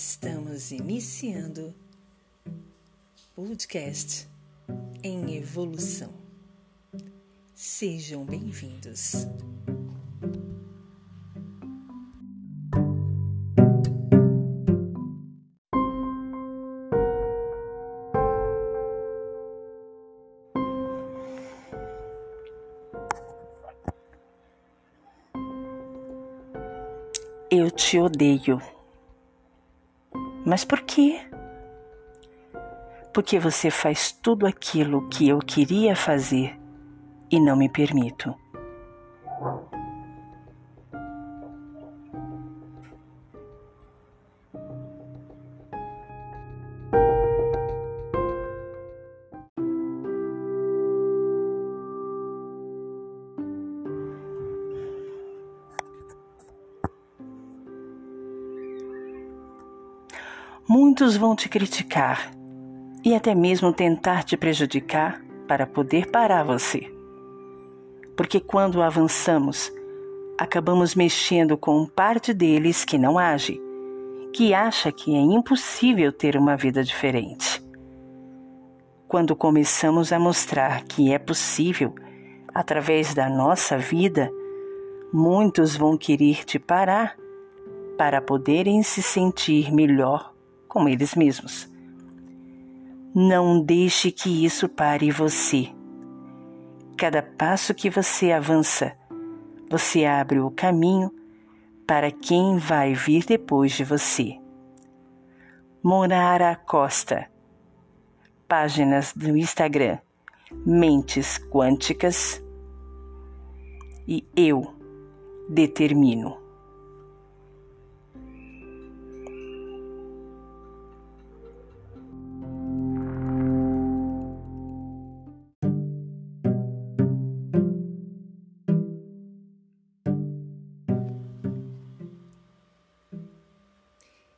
Estamos iniciando podcast em evolução. Sejam bem-vindos. Eu te odeio. Mas por quê? Porque você faz tudo aquilo que eu queria fazer e não me permito. Muitos vão te criticar e até mesmo tentar te prejudicar para poder parar você. Porque quando avançamos, acabamos mexendo com parte deles que não age, que acha que é impossível ter uma vida diferente. Quando começamos a mostrar que é possível através da nossa vida, muitos vão querer te parar para poderem se sentir melhor com eles mesmos. Não deixe que isso pare você. Cada passo que você avança, você abre o caminho para quem vai vir depois de você. Monara Costa. Páginas do Instagram Mentes Quânticas e Eu Determino.